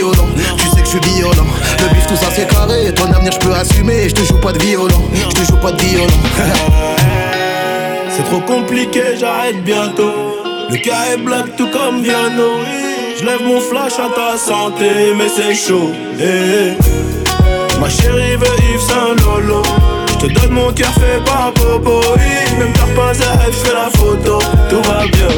tu sais que je suis violent. Le bif, tout ça c'est carré, ton avenir je peux assumer. Je te joue pas de violon, je te joue pas de violon. C'est trop compliqué, j'arrête bientôt. Le cas est black tout comme Viano. Je lève mon flash à ta santé, mais c'est chaud. Eh. Ma chérie veut Yves Saint Lolo. Je te donne mon cœur fait par Bobo. Même t'as pas à fais la photo. Tout va bien.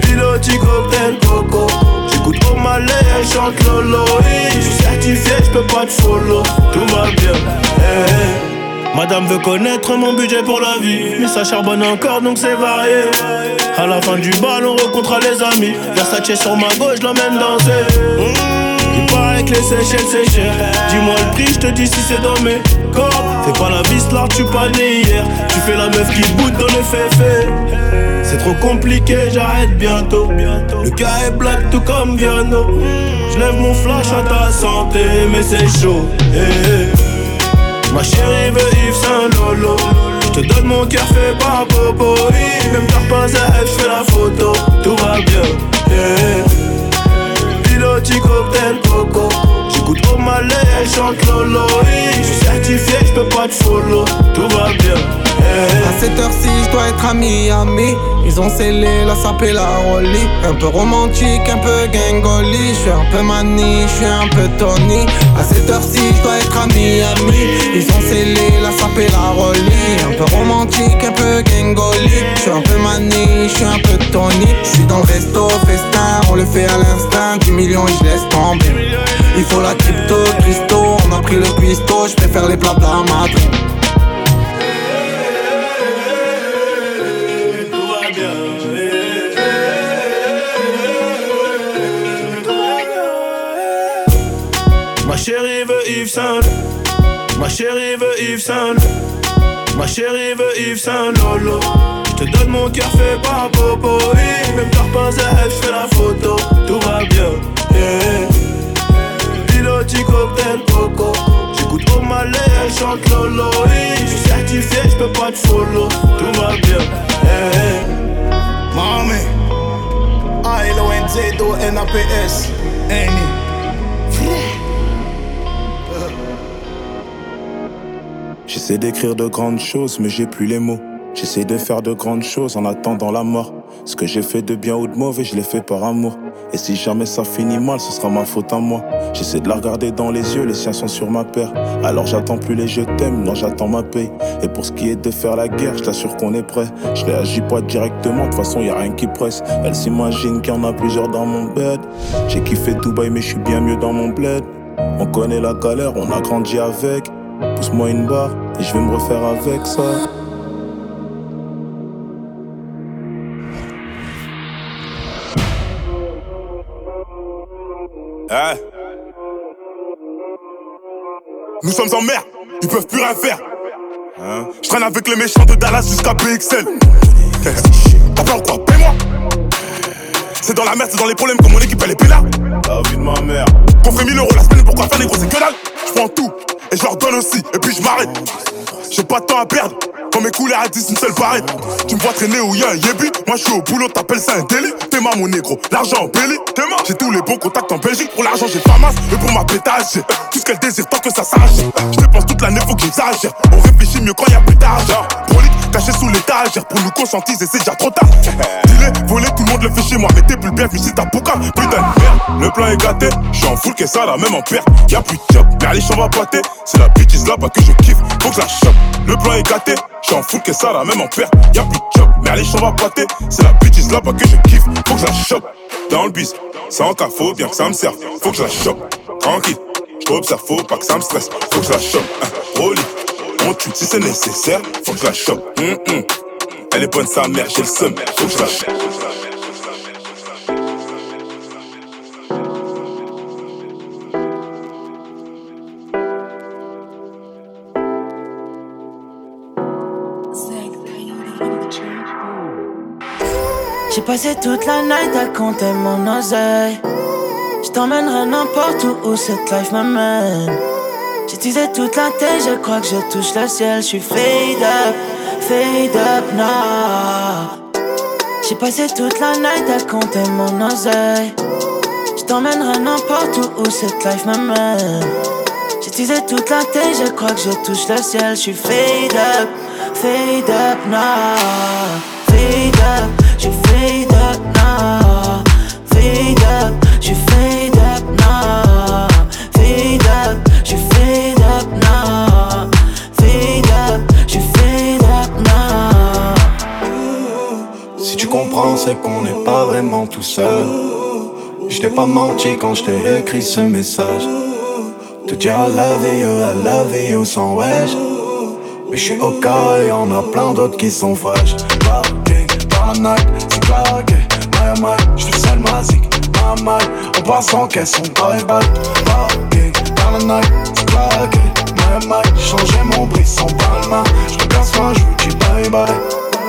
Piloti cocktail coco. J'écoute au malais, chante Lolo. Je suis certifié, je peux pas te follow. Tout va bien. Madame veut connaître mon budget pour la vie. Mais ça charbonne encore donc c'est varié. À la fin du bal, on rencontre les amis. Versace sur ma gauche, l'emmène danser. Il paraît que les Seychelles c'est cher. Dis-moi le prix, je te dis si c'est dans mes corps. Fais pas la vis là, tu pas né hier. Tu fais la meuf qui boude dans les féfés. C'est trop compliqué, j'arrête bientôt. Le cas est black tout comme Viano. Je lève mon flash à ta santé, mais c'est chaud. Eh, eh. Ma chérie veut Yves Saint Lolo. Je te donne mon cœur fait par Bobo. Même t'as pas à je fais la photo. Tout va bien. Yeah. Piloti cocktail coco. J'écoute au malais, elle chante Lolo. Je suis certifié, je peux pas te follow. Tout va bien. À cette heure-ci, je dois être à Miami. Ils ont scellé la sapé la rollie. Un peu romantique, un peu gangoli. Je suis un peu mani, je suis un peu Tony. À cette heure-ci, je dois être à Miami. Ils ont scellé la sapé la rollie. Un peu romantique, un peu gangoli. Je suis un peu mani, je suis un peu Tony. Je suis dans le resto, festin, on le fait à l'instinct. 10 millions et je laisse tomber. Il faut la crypto, Christo, on a pris le cuistot. Je préfère les plats de la Ma chérie veut Yves Saint Ma chérie veut Yves Saint Lolo Je te donne mon cœur fait par Bobo Même t'as pas je fais la photo. Tout va bien yeah. Piloti cocktail coco J'écoute au malais, elle chante Lolo. Je suis certifié, je peux pas te follow. Tout va bien yeah. Mami. A-L-O-N-Z-O-N-A-P-S Annie J'essaie d'écrire de grandes choses, mais j'ai plus les mots. J'essaie de faire de grandes choses en attendant la mort. Ce que j'ai fait de bien ou de mauvais, je l'ai fait par amour. Et si jamais ça finit mal, ce sera ma faute à moi. J'essaie de la regarder dans les yeux, les siens sont sur ma paire. Alors j'attends plus les je t'aime, non j'attends ma paye. Et pour ce qui est de faire la guerre, je t'assure qu'on est prêt. Je réagis pas directement, de toute façon y a rien qui presse. Elle s'imagine qu'il y en a plusieurs dans mon bed. J'ai kiffé Dubaï, mais je suis bien mieux dans mon bled. On connaît la galère, on a grandi avec. Pousse-moi une barre et je vais me refaire avec ça. Hein Nous sommes en mer, ils peuvent plus rien faire. Hein je traîne avec les méchants de Dallas jusqu'à PXL. T'as peur quoi Paie-moi C'est dans la merde, c'est dans les problèmes que mon équipe elle est pénale. La vie de ma mère. Qu'on fait 1000 euros la semaine, pourquoi faire des gros c'est que dalle Je prends tout et je leur donne aussi, et puis je m'arrête. J'ai pas de temps à perdre. Quand mes couleurs à 10, une seule paraît. Tu me vois traîner où y'a un yébi. Moi je suis au boulot, t'appelles ça un délit. T'es ma mon négro, l'argent en belly. T'es ma, j'ai tous les bons contacts en Belgique. Pour l'argent, j'ai pas masse. Et pour ma pétage, j'ai tout ce qu'elle désire tant que ça s'arrache. Je dépense toute l'année, faut que j'exagère. On réfléchit mieux quand y'a plus d'argent. Caché sous l'étagère. Pour nous conscientiser, c'est déjà trop tard. Dis-les, voler, tout le monde le fait chez moi. Mais t'es plus le bienvenu si t'as pouka. Putain de le plan est gâté. J'suis en full, que ça, la même en perte. Y'a plus de job, les on va pâter. C'est la bitch là-bas que je kiffe. Faut que je la chope. Le plan est gâté. J'suis en full, que ça, la même en perte. Y'a plus de job, mais les on va pâter. C'est la bitch là-bas que je kiffe. Faut que je la chope. Dans le bis, sans cas, bien que ça me serve. Faut que je la chope. Tranquille, j'observe, faut pas que ça me stresse. Faut que je la chope. Hein, si c'est nécessaire. Faut que je la chope. Hum, hum. Elle est bonne sa mère, j'ai le seum. Faut que je la chope. J'ai passé toute la night à compter mon oseille. Je t'emmènerai n'importe où où cette life m'amène. J'utilisais toute la tête, je crois que je touche le ciel. Je suis fade up, fade up now. J'ai passé toute la night à compter mon oseille. Je t'emmènerai n'importe où où cette life m'amène. J'utilisais toute la tête, je crois que je touche le ciel. Je suis fade up, fade up now. Fade up, je fade up now. Fade up, C'est qu'on n'est pas vraiment tout seul. Je t'ai pas menti quand je t'ai écrit ce message. Te dire I love you, I love you sans wesh. Mais je suis au cas et y'en a plein d'autres qui sont fraîches. Parking, par night, c'est claqué. My my, je suis seul magique. My my, en passant qu'elles sont bye bye. Parking, par night, c'est claqué. My my, changer mon bris sans palma. Je te casse moi, je vous dis bye bye.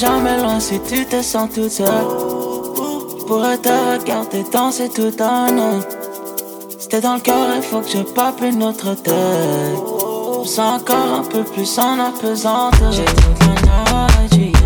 Jamais loin si tu te sens toute seule. Pourrais te regarder danser tout un an. T'es dans le cœur, il faut que je pape une autre tête. Je me sens encore un peu plus en apesanteur. J'ai toute la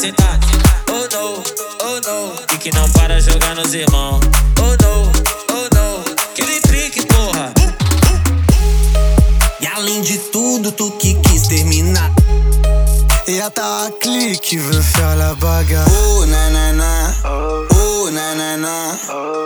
sentado. Oh no, oh no. E que não para jogar nos irmãos. Oh no, oh no. Aquele trick, porra. E além de tudo, tu que quis terminar. E a tá ta clique veut faire la bagarre. Oh uh, nanana, oh na Oh.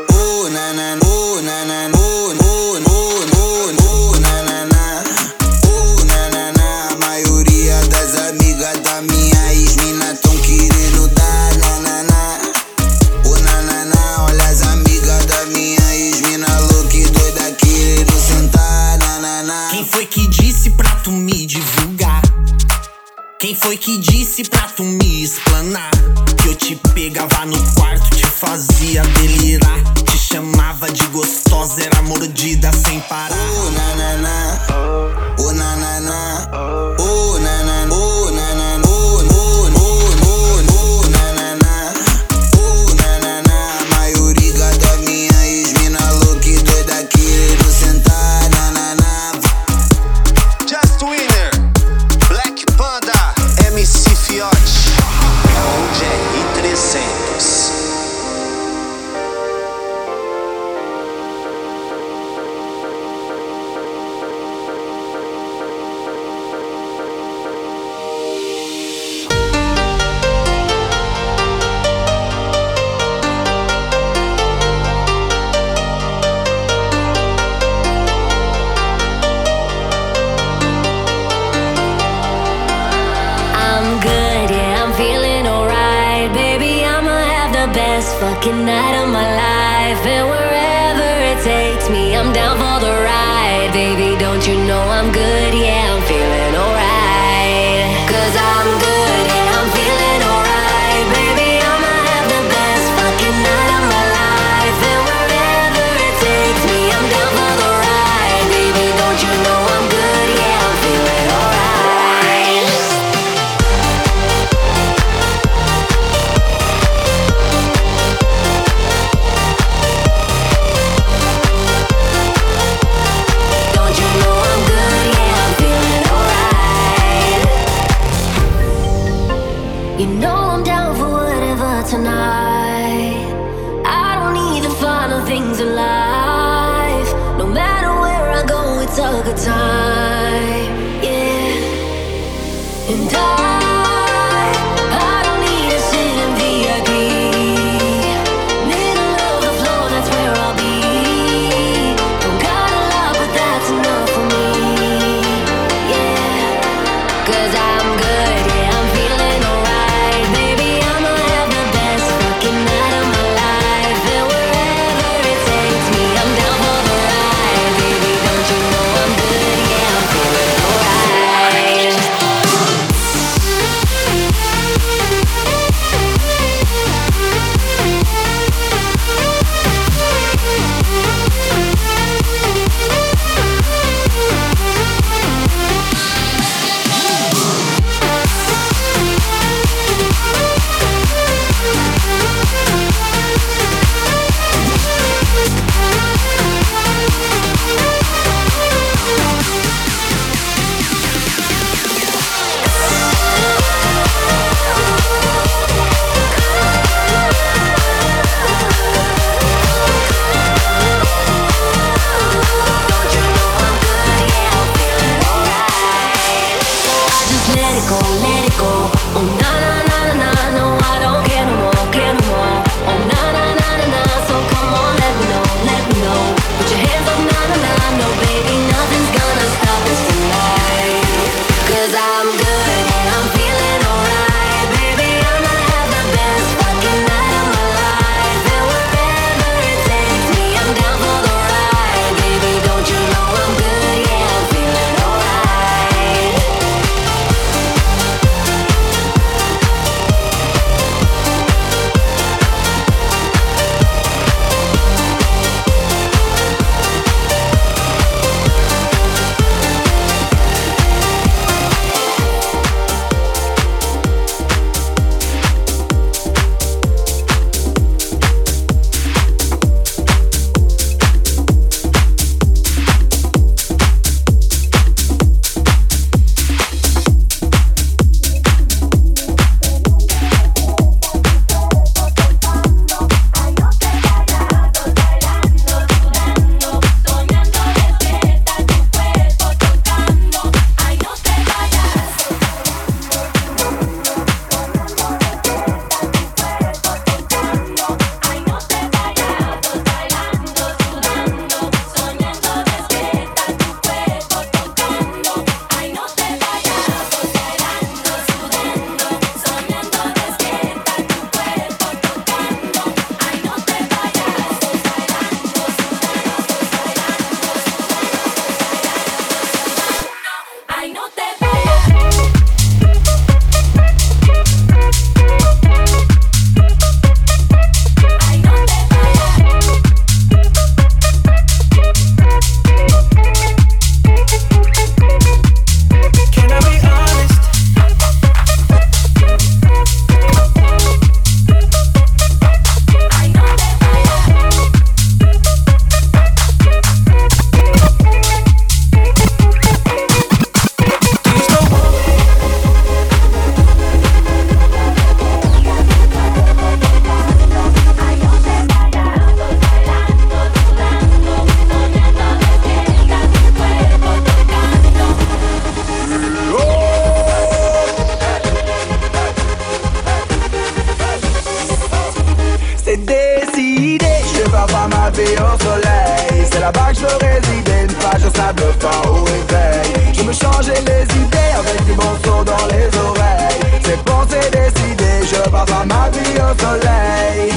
Ma vie au soleil.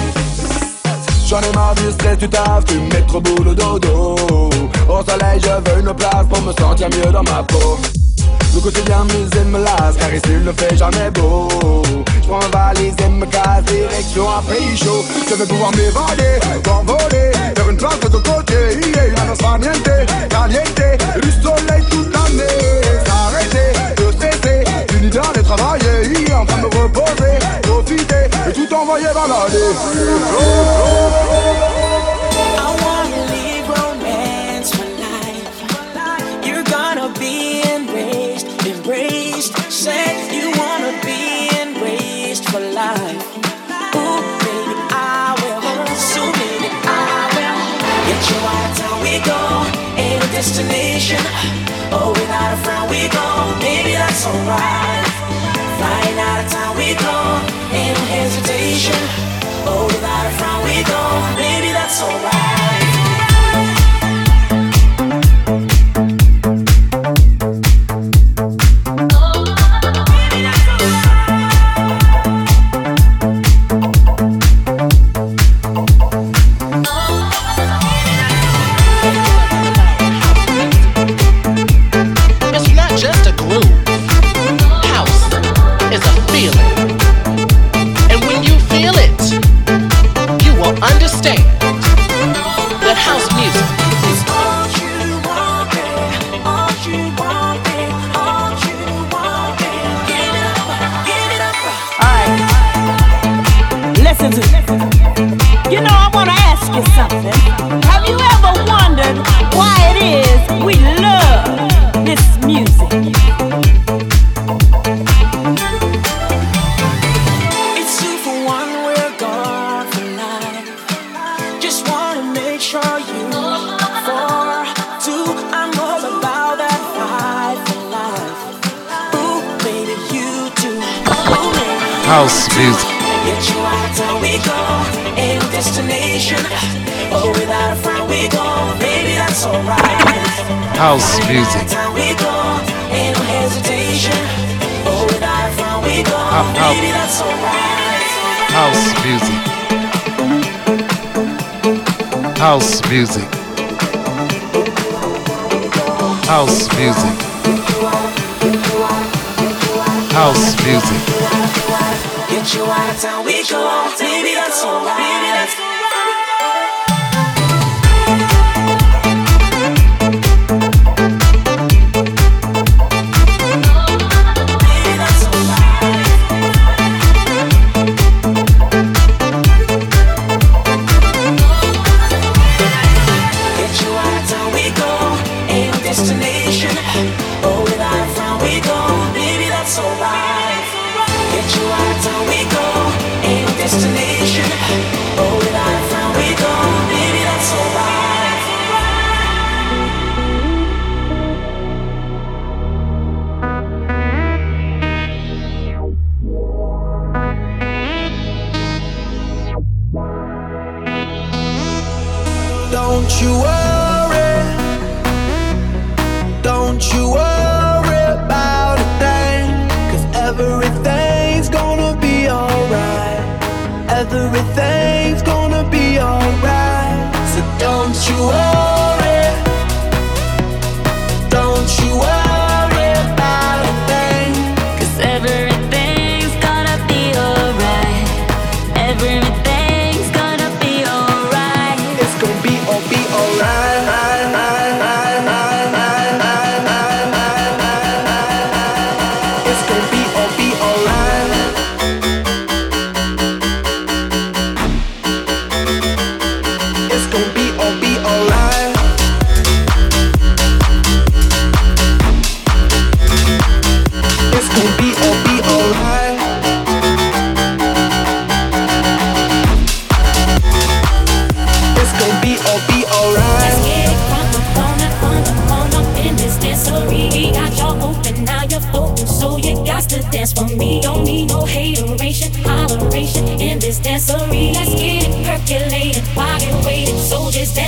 J'en ai marre du stress, tu taffes, tu mets trop boulot dodo. Au soleil je veux une place pour me sentir mieux dans ma peau. Le quotidien musée me lasse car ici il ne fait jamais beau. Je prends valise et me casse direction un pays chaud Je vais pouvoir m'évader, m'envoler Faire une place de ton côté, yeah, la nostra niente Caliente, du soleil toute l'année. S'arrêter, de stresser, fini d'aller travailler En train de me reposer, I wanna leave romance for life. You're gonna be embraced, embraced. Said you wanna be embraced for life. Ooh, baby, I will. Soon, baby, I will. Get your eyes how we go. Ain't a destination. Oh, without a friend we go. Maybe that's alright. Flying out of town we go. alright. Maybe that's alright. music. House music. House music. House music Get you out we go. Baby, that's alright.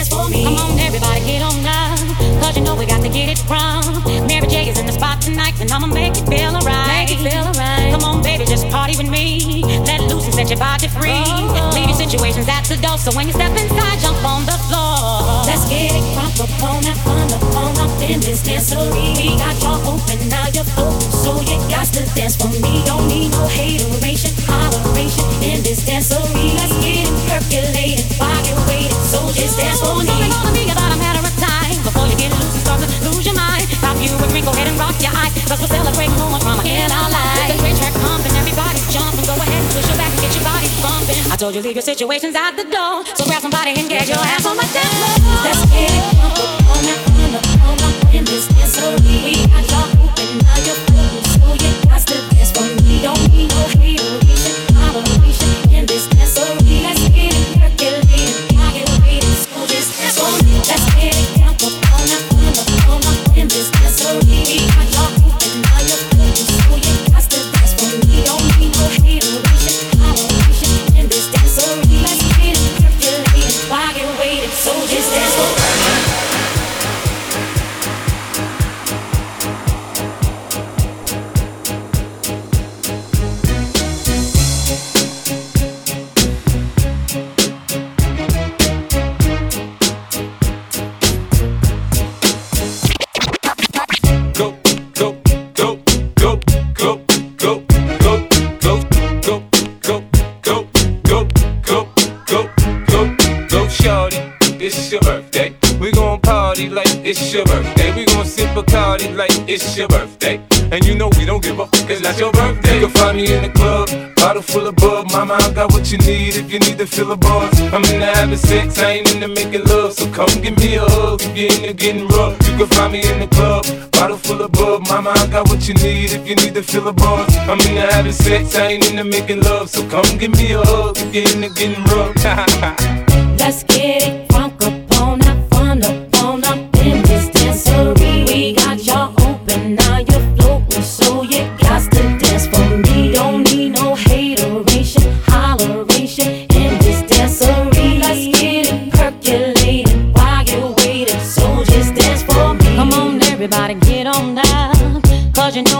for me. Come on, everybody, get on now. Cause you know we got to get it wrong. Mary J is in the spot tonight, and I'ma make it feel alright. Make it feel alright. Come on, baby, just party with me. Let loose and set your body free. Leave at the door, so when you step inside, jump on the floor. Let's get it up on that fun up on up in this dancery. We got y'all open, now you're open, so you got to dance for me. Don't need no hateration, holleration in this dancery. Let's get it percolated, body weighted, so just dance for me. It's only be about a matter Pop you a go ahead and rock your eyes, cause we're celebrating drama in our lives. With the great track pumping, everybody's jumping, go ahead and push your back and get your body bumping. I told you leave your situations at the door, so grab somebody and get your ass on my dance. Let's get it crunk up on that fun up on up in this dancery. We got y'all open, now got what you need if you need to fill a buzz. I'm into having sex, I ain't into making love. So come give me a hug if you're into getting rough. You can find me in the club, bottle full of bub. Mama, I got what you need if you need to fill a buzz. I'm into having sex, I ain't into making love. So come give me a hug if you're into getting rough. Let's get it crunk up on up